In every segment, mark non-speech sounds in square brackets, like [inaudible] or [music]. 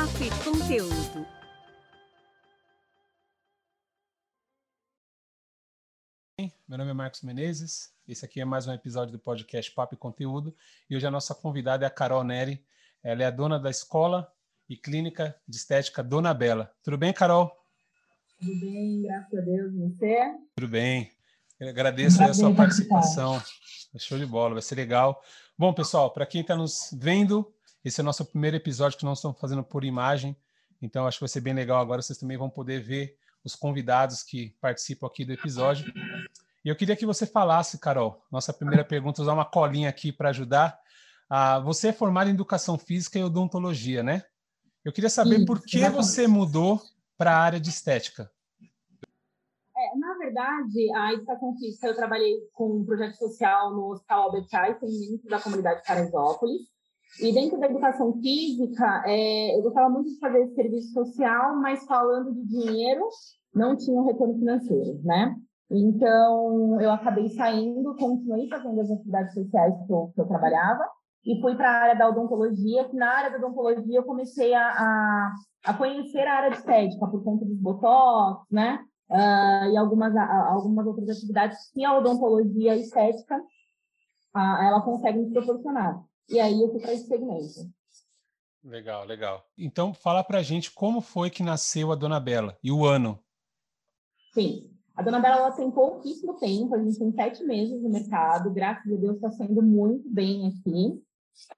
Papo Conteúdo. Meu nome é Marcos Menezes. Esse aqui é mais um episódio do podcast Papo e Conteúdo. E hoje a nossa convidada é a Carol Neri. Ela é a dona da escola e clínica de estética Dona Bela. Tudo bem, Carol? Tudo bem, graças a Deus. Você? Tudo bem. Eu agradeço a sua participação. Show de bola, vai ser legal. Bom, pessoal, para quem está nos vendo, esse é o nosso primeiro episódio que nós estamos fazendo por imagem. Então, acho que vai ser bem legal agora. Vocês também vão poder ver os convidados que participam aqui do episódio. E eu queria que você falasse, Carol, nossa primeira pergunta, usar uma colinha aqui para ajudar. Ah, você é formada em Educação Física e Odontologia, né? Eu queria saber Isso, por que exatamente. você mudou para a área de estética. É, na verdade, a educação física, eu trabalhei com um projeto social no Hospital Albert Einstein, dentro da comunidade Paraisópolis. E dentro da educação física, é, eu gostava muito de fazer esse serviço social, mas falando de dinheiro, não tinha um retorno financeiro, né? Então, eu acabei saindo, continuei fazendo as atividades sociais que eu, que eu trabalhava e fui para a área da odontologia, que na área da odontologia eu comecei a, a, a conhecer a área de estética por conta dos botox, né? Uh, e algumas, algumas outras atividades que a odontologia estética uh, ela consegue nos proporcionar. E aí eu fui para esse segmento. Legal, legal. Então, fala para a gente como foi que nasceu a Dona Bela e o ano. Sim, a Dona Bela ela tem pouquíssimo tempo, a gente tem sete meses no mercado, graças a Deus está saindo muito bem aqui.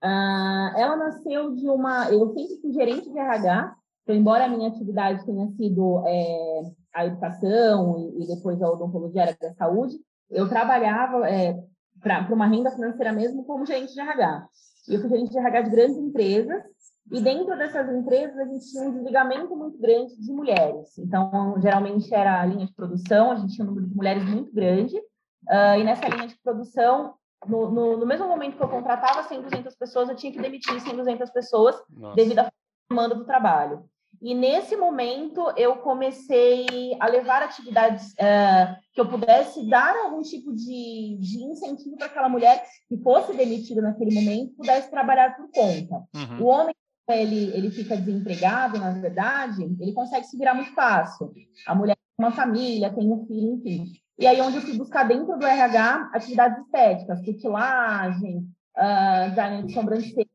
Uh, ela nasceu de uma. Eu sempre fui gerente de RH, então, embora a minha atividade tenha sido é, a educação e, e, depois a odontologia área da saúde, eu trabalhava é, para uma renda financeira mesmo como gerente de RH. Eu fui gerente de RH de grandes empresas e dentro dessas empresas, a gente tinha um desligamento muito grande de mulheres. Então, geralmente era a linha de produção, a gente tinha um número de mulheres muito grande. Uh, e nessa linha de produção, no, no, no, mesmo momento que eu contratava 100, 200 pessoas, eu tinha que demitir 100, 200 pessoas Nossa. devido à demanda do trabalho. E nesse momento eu comecei a levar atividades uh, que eu pudesse dar algum tipo de, de incentivo para aquela mulher que fosse demitida naquele momento pudesse trabalhar por conta. Uhum. O homem ele, ele fica desempregado, na verdade, ele consegue se virar muito fácil. A mulher tem uma família, tem um filho, enfim. E aí, onde eu fui buscar dentro do RH atividades estéticas, cutilagem, uh, design de sobrancelha.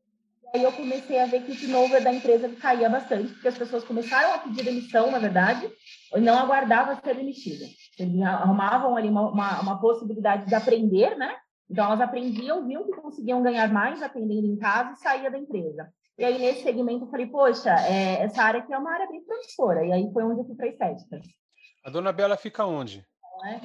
Aí eu comecei a ver que o turnover da empresa caía bastante, porque as pessoas começaram a pedir demissão, na verdade, e não aguardavam ser demitida. Eles arrumavam ali uma, uma, uma possibilidade de aprender, né? Então, elas aprendiam, viam que conseguiam ganhar mais aprendendo em casa e saía da empresa. E aí, nesse segmento, eu falei, poxa, é, essa área aqui é uma área bem promissora. E aí foi onde eu fui para estética. A Dona Bela fica onde? É?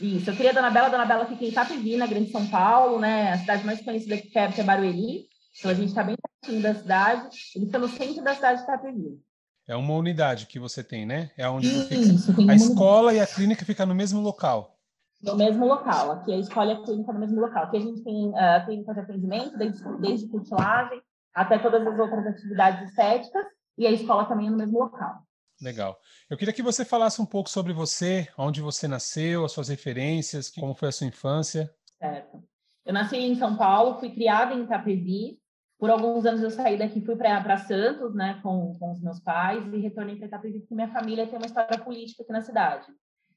Isso, eu queria a Dona Bela. A Dona Bela fica em Itapevi, na Grande São Paulo, né? A cidade mais conhecida aqui perto é Barueri. Então, a gente está bem pertinho da cidade. Ele fica no centro da cidade de Itapevi. É uma unidade que você tem, né? É onde Isso, fica. A escola unidade. e a clínica ficam no mesmo local. No mesmo local. Aqui a escola e a clínica no mesmo local. Aqui a gente tem uh, clínica de atendimento, desde, desde cutilagem, até todas as outras atividades estéticas, e a escola também é no mesmo local. Legal. Eu queria que você falasse um pouco sobre você, onde você nasceu, as suas referências, como foi a sua infância. Certo. Eu nasci em São Paulo, fui criada em Itapevi. Por alguns anos eu saí daqui, fui para Santos, né, com, com os meus pais, e retornei para Itapevi porque minha família tem uma história política aqui na cidade.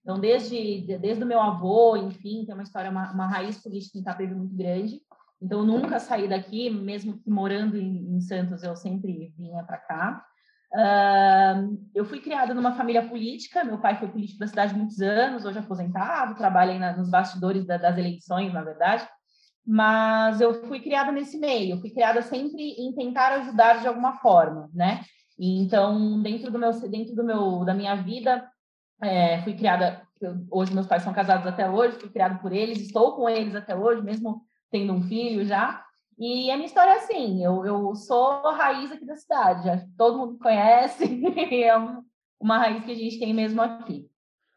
Então, desde, desde o meu avô, enfim, tem uma história, uma, uma raiz política em Itapevi muito grande. Então, nunca saí daqui, mesmo que morando em, em Santos, eu sempre vinha para cá. Uh, eu fui criada numa família política, meu pai foi político da cidade muitos anos, hoje aposentado, trabalha na, nos bastidores da, das eleições, na verdade, mas eu fui criada nesse meio, fui criada sempre em tentar ajudar de alguma forma, né? Então, dentro do meu, dentro do meu, da minha vida, é, fui criada, hoje meus pais são casados até hoje, fui criada por eles, estou com eles até hoje, mesmo tendo um filho já. E a minha história é assim, eu, eu sou raiz aqui da cidade, todo mundo conhece, [laughs] é uma raiz que a gente tem mesmo aqui.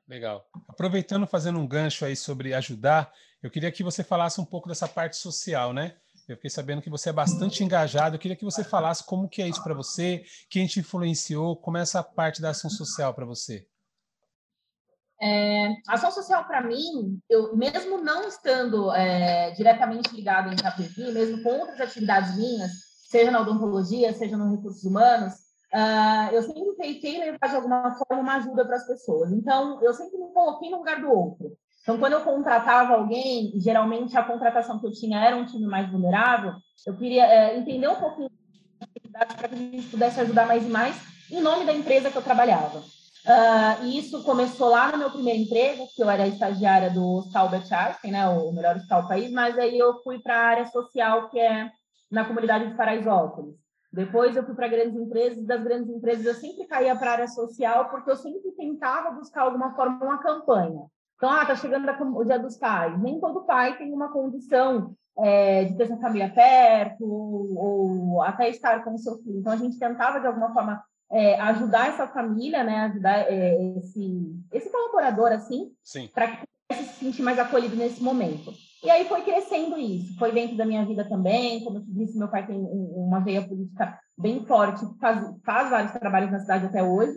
Legal. Aproveitando, fazendo um gancho aí sobre ajudar, eu queria que você falasse um pouco dessa parte social, né? Eu fiquei sabendo que você é bastante engajado. Eu queria que você falasse como que é isso para você, quem te influenciou, como é essa parte da ação social para você. É, ação social, para mim, eu mesmo não estando é, diretamente ligado em KPV, mesmo com outras atividades minhas, seja na odontologia, seja nos recursos humanos, uh, eu sempre tentei levar de alguma forma uma ajuda para as pessoas. Então, eu sempre me coloquei no lugar do outro. Então, quando eu contratava alguém, geralmente a contratação que eu tinha era um time mais vulnerável, eu queria é, entender um pouquinho para que a gente pudesse ajudar mais e mais em nome da empresa que eu trabalhava. Uh, e isso começou lá no meu primeiro emprego, que eu era estagiária do Hospital Einstein, né, o melhor hospital do país, mas aí eu fui para a área social, que é na comunidade de Paraisópolis. Depois eu fui para grandes empresas, e das grandes empresas eu sempre caía para a área social, porque eu sempre tentava buscar alguma forma uma campanha. Então, ah, tá chegando o Dia dos Pais. Nem todo pai tem uma condição é, de ter sua família perto, ou, ou até estar com o seu filho. Então, a gente tentava, de alguma forma, é, ajudar essa família, né, ajudar é, esse, esse colaborador, assim, para que pudesse se sentir mais acolhido nesse momento. E aí foi crescendo isso, foi dentro da minha vida também, como eu te disse, meu pai tem uma veia política bem forte, faz, faz vários trabalhos na cidade até hoje,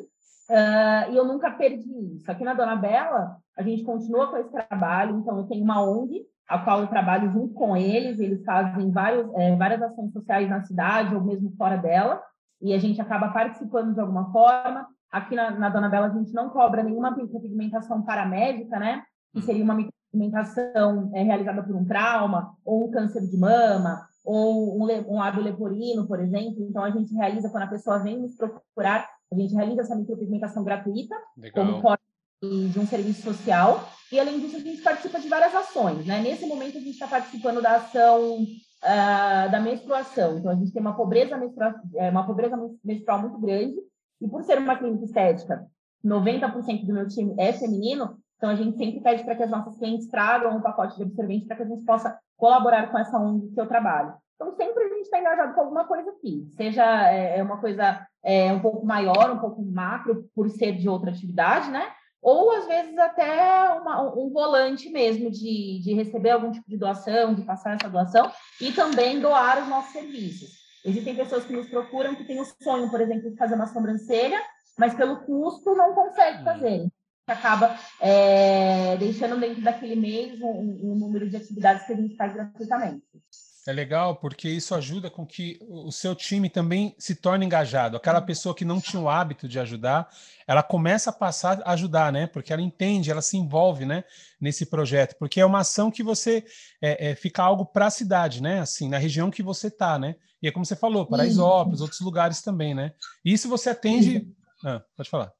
uh, e eu nunca perdi isso. Aqui na Dona Bela, a gente continua com esse trabalho, então eu tenho uma ONG, a qual eu trabalho junto com eles, eles fazem vários, é, várias ações sociais na cidade ou mesmo fora dela, e a gente acaba participando de alguma forma. Aqui na, na Dona Bela a gente não cobra nenhuma micropigmentação paramédica, né? Que seria uma micropigmentação é, realizada por um trauma, ou um câncer de mama, ou um, um lábio leporino, por exemplo. Então a gente realiza, quando a pessoa vem nos procurar, a gente realiza essa micropigmentação gratuita, Legal. como forma de um serviço social. E, além disso, a gente participa de várias ações. Né? Nesse momento, a gente está participando da ação uh, da menstruação. Então, a gente tem uma pobreza menstrual, é, uma pobreza menstrual muito grande, e por ser uma clínica estética, 90% do meu time é feminino, então a gente sempre pede para que as nossas clientes tragam um pacote de absorvente para que a gente possa colaborar com essa ONG que eu trabalho. Então, sempre a gente está engajado com alguma coisa aqui, seja é, é, uma coisa é, um pouco maior, um pouco macro, por ser de outra atividade, né? ou às vezes até uma, um volante mesmo de, de receber algum tipo de doação, de passar essa doação e também doar os nossos serviços. Existem pessoas que nos procuram que têm o sonho, por exemplo, de fazer uma sobrancelha, mas pelo custo não consegue hum. fazer. Acaba é, deixando dentro daquele mês um, um número de atividades que a gente faz gratuitamente. É legal porque isso ajuda com que o seu time também se torne engajado. Aquela pessoa que não tinha o hábito de ajudar, ela começa a passar a ajudar, né? Porque ela entende, ela se envolve, né? Nesse projeto, porque é uma ação que você é, é, fica algo para a cidade, né? Assim, na região que você tá, né? E é como você falou, Paraisópolis, outros lugares também, né? E isso você atende. Ah, pode falar.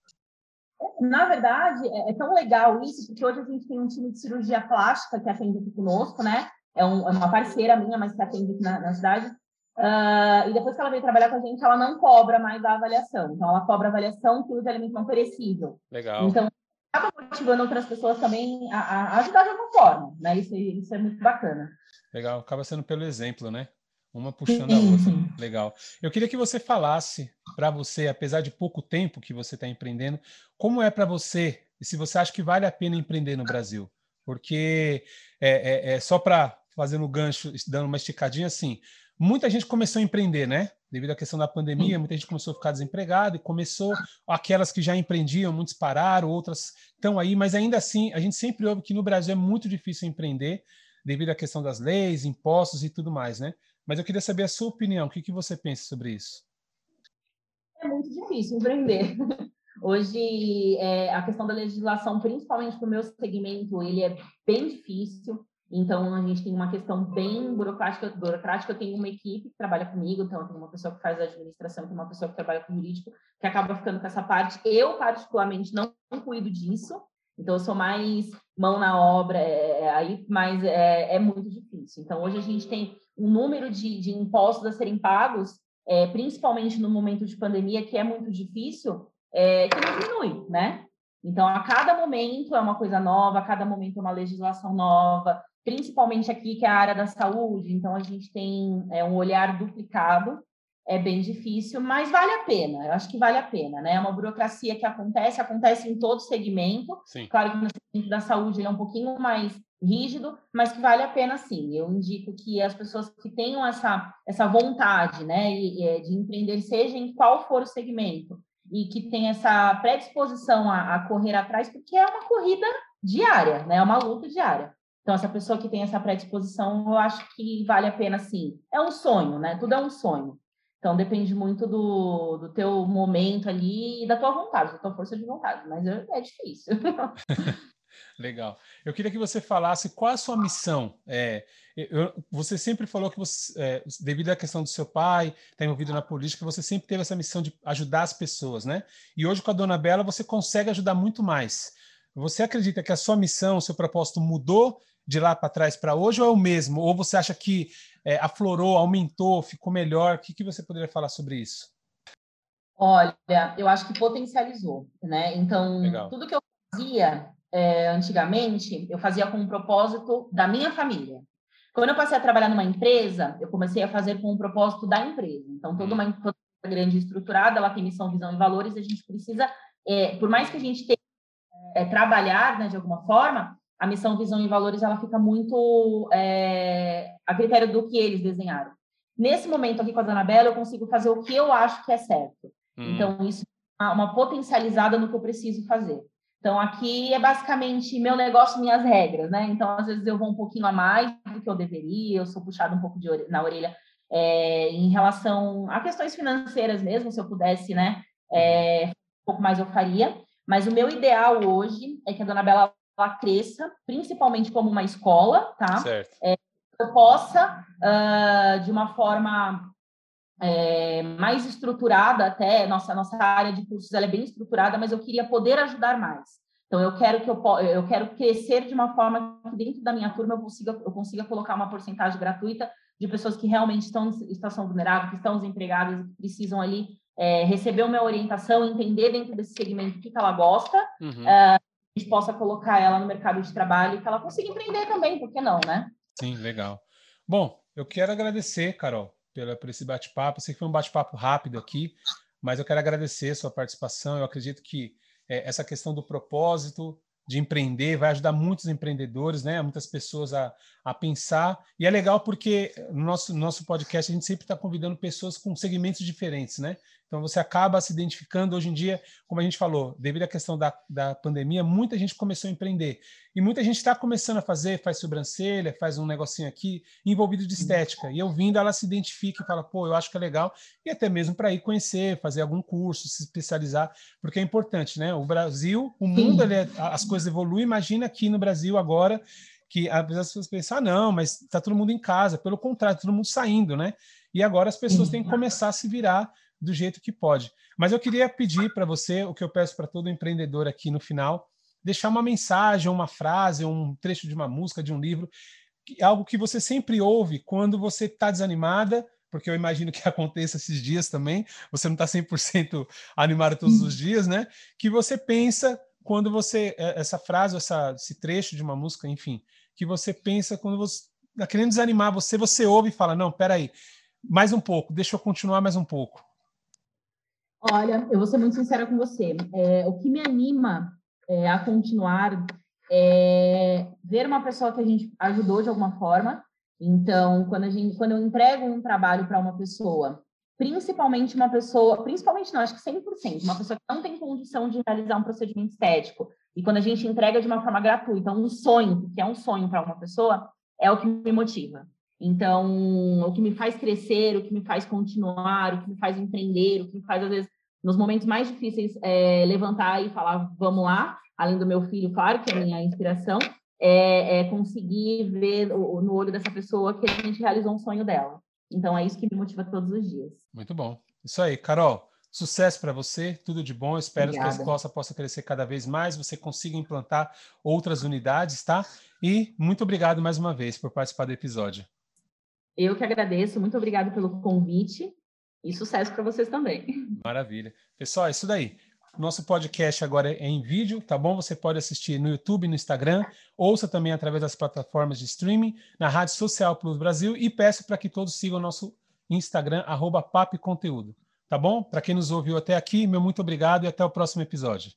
Na verdade, é, é tão legal isso, porque hoje a gente tem um time de cirurgia plástica que atende aqui conosco, né? é, um, é uma parceira minha, mas que atende aqui na, na cidade. Uh, e depois que ela veio trabalhar com a gente, ela não cobra mais a avaliação. Então, ela cobra avaliação que usa alimento não perecível. Legal. Então, acaba motivando outras pessoas também a, a, ajudar de alguma forma, né? Isso, isso é muito bacana. Legal, acaba sendo pelo exemplo, né? Uma puxando a outra. Legal. Eu queria que você falasse para você, apesar de pouco tempo que você está empreendendo, como é para você e se você acha que vale a pena empreender no Brasil? Porque é, é, é só para fazendo o gancho, dando uma esticadinha assim. Muita gente começou a empreender, né? Devido à questão da pandemia, muita gente começou a ficar desempregada e começou aquelas que já empreendiam, muitos pararam, outras estão aí, mas ainda assim, a gente sempre ouve que no Brasil é muito difícil empreender devido à questão das leis, impostos e tudo mais, né? Mas eu queria saber a sua opinião, o que, que você pensa sobre isso? É muito difícil empreender. [laughs] Hoje, é, a questão da legislação, principalmente para o meu segmento, ele é bem difícil. Então, a gente tem uma questão bem burocrática. burocrática. Eu tenho uma equipe que trabalha comigo, então, tem uma pessoa que faz a administração, tem uma pessoa que trabalha com jurídico, que acaba ficando com essa parte. Eu, particularmente, não cuido disso, então, eu sou mais mão na obra, é, é, aí, mas é, é, muito difícil. Então, hoje a gente tem um número de, de impostos a serem pagos, é, principalmente no momento de pandemia, que é muito difícil, é, que não diminui, né? Então, a cada momento é uma coisa nova, a cada momento é uma legislação nova, principalmente aqui, que é a área da saúde, então a gente tem é, um olhar duplicado, é bem difícil, mas vale a pena, eu acho que vale a pena, né? É uma burocracia que acontece, acontece em todo segmento, sim. claro que no segmento da saúde ele é um pouquinho mais rígido, mas que vale a pena sim. Eu indico que as pessoas que tenham essa, essa vontade, né, de empreender, seja em qual for o segmento, e que tem essa predisposição a, a correr atrás, porque é uma corrida diária, né? É uma luta diária. Então, essa pessoa que tem essa predisposição, eu acho que vale a pena, sim. É um sonho, né? Tudo é um sonho. Então depende muito do, do teu momento ali e da tua vontade, da tua força de vontade, mas é, é difícil. [laughs] Legal. Eu queria que você falasse qual a sua missão. É, eu, você sempre falou que você, é, devido à questão do seu pai, estar tá envolvido na política, você sempre teve essa missão de ajudar as pessoas, né? E hoje com a Dona Bela você consegue ajudar muito mais. Você acredita que a sua missão, o seu propósito mudou de lá para trás para hoje ou é o mesmo? Ou você acha que é, aflorou, aumentou, ficou melhor? O que, que você poderia falar sobre isso? Olha, eu acho que potencializou, né? Então, Legal. tudo que eu fazia é, antigamente, eu fazia com um propósito da minha família. Quando eu passei a trabalhar numa empresa, eu comecei a fazer com o propósito da empresa. Então, toda uma uhum. empresa grande estruturada, ela tem missão, visão e valores, a gente precisa, é, por mais que a gente tenha é, trabalhar né, de alguma forma, a missão, visão e valores ela fica muito é, a critério do que eles desenharam. Nesse momento aqui com a Dona Bela, eu consigo fazer o que eu acho que é certo. Hum. Então, isso é uma potencializada no que eu preciso fazer. Então, aqui é basicamente meu negócio, minhas regras, né? Então, às vezes eu vou um pouquinho a mais do que eu deveria, eu sou puxado um pouco de na orelha é, em relação a questões financeiras mesmo, se eu pudesse, né? É, um pouco mais eu faria. Mas o meu ideal hoje é que a Dona Bela ela cresça, principalmente como uma escola, tá? Certo. É, eu possa, uh, de uma forma é, mais estruturada até, nossa, nossa área de cursos ela é bem estruturada, mas eu queria poder ajudar mais. Então, eu quero que eu, eu quero crescer de uma forma que dentro da minha turma eu consiga, eu consiga colocar uma porcentagem gratuita de pessoas que realmente estão em situação vulnerável, que estão desempregadas, que precisam ali é, receber uma orientação, entender dentro desse segmento o que, que ela gosta, uhum. uh, a gente possa colocar ela no mercado de trabalho e que ela consiga empreender também, por que não, né? Sim, legal. Bom, eu quero agradecer, Carol, pela, por esse bate-papo. Sei que foi um bate-papo rápido aqui, mas eu quero agradecer sua participação. Eu acredito que é, essa questão do propósito, de empreender, vai ajudar muitos empreendedores, né? Muitas pessoas a, a pensar. E é legal porque no nosso, nosso podcast a gente sempre está convidando pessoas com segmentos diferentes, né? Então você acaba se identificando hoje em dia, como a gente falou, devido à questão da, da pandemia, muita gente começou a empreender. E muita gente está começando a fazer, faz sobrancelha, faz um negocinho aqui, envolvido de estética. E eu vindo, ela se identifica e fala, pô, eu acho que é legal. E até mesmo para ir conhecer, fazer algum curso, se especializar, porque é importante, né? O Brasil, o mundo, ele é, as coisas evoluem. Imagina aqui no Brasil agora que às vezes as pessoas pensam, ah, não, mas está todo mundo em casa. Pelo contrário, todo mundo saindo, né? E agora as pessoas têm que começar a se virar do jeito que pode. Mas eu queria pedir para você o que eu peço para todo empreendedor aqui no final, deixar uma mensagem, uma frase, um trecho de uma música, de um livro, algo que você sempre ouve quando você está desanimada, porque eu imagino que [laughs] aconteça esses dias também, você não está 100% animado todos os dias, né? Que você pensa quando você, é, essa frase, essa, esse trecho de uma música, enfim, que você pensa quando você está querendo desanimar você, você ouve e fala, não, peraí, mais um pouco, deixa eu continuar mais um pouco. Olha, eu vou ser muito sincera com você. É, o que me anima é, a continuar é ver uma pessoa que a gente ajudou de alguma forma. Então, quando, a gente, quando eu entrego um trabalho para uma pessoa, principalmente uma pessoa, principalmente não, acho que 100%, uma pessoa que não tem condição de realizar um procedimento estético, e quando a gente entrega de uma forma gratuita, um sonho, que é um sonho para uma pessoa, é o que me motiva. Então, o que me faz crescer, o que me faz continuar, o que me faz empreender, o que me faz, às vezes, nos momentos mais difíceis, é, levantar e falar, vamos lá, além do meu filho, claro, que é a minha inspiração, é, é conseguir ver no, no olho dessa pessoa que a gente realizou um sonho dela. Então, é isso que me motiva todos os dias. Muito bom. Isso aí, Carol. Sucesso para você, tudo de bom. Espero Obrigada. que a escola possa crescer cada vez mais, você consiga implantar outras unidades, tá? E muito obrigado mais uma vez por participar do episódio. Eu que agradeço, muito obrigado pelo convite e sucesso para vocês também. Maravilha. Pessoal, é isso daí. Nosso podcast agora é em vídeo, tá bom? Você pode assistir no YouTube, no Instagram, ouça também através das plataformas de streaming, na Rádio Social Plus Brasil e peço para que todos sigam o nosso Instagram, arroba Conteúdo. Tá bom? Para quem nos ouviu até aqui, meu muito obrigado e até o próximo episódio.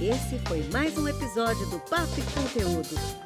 Esse foi mais um episódio do Papo Conteúdo.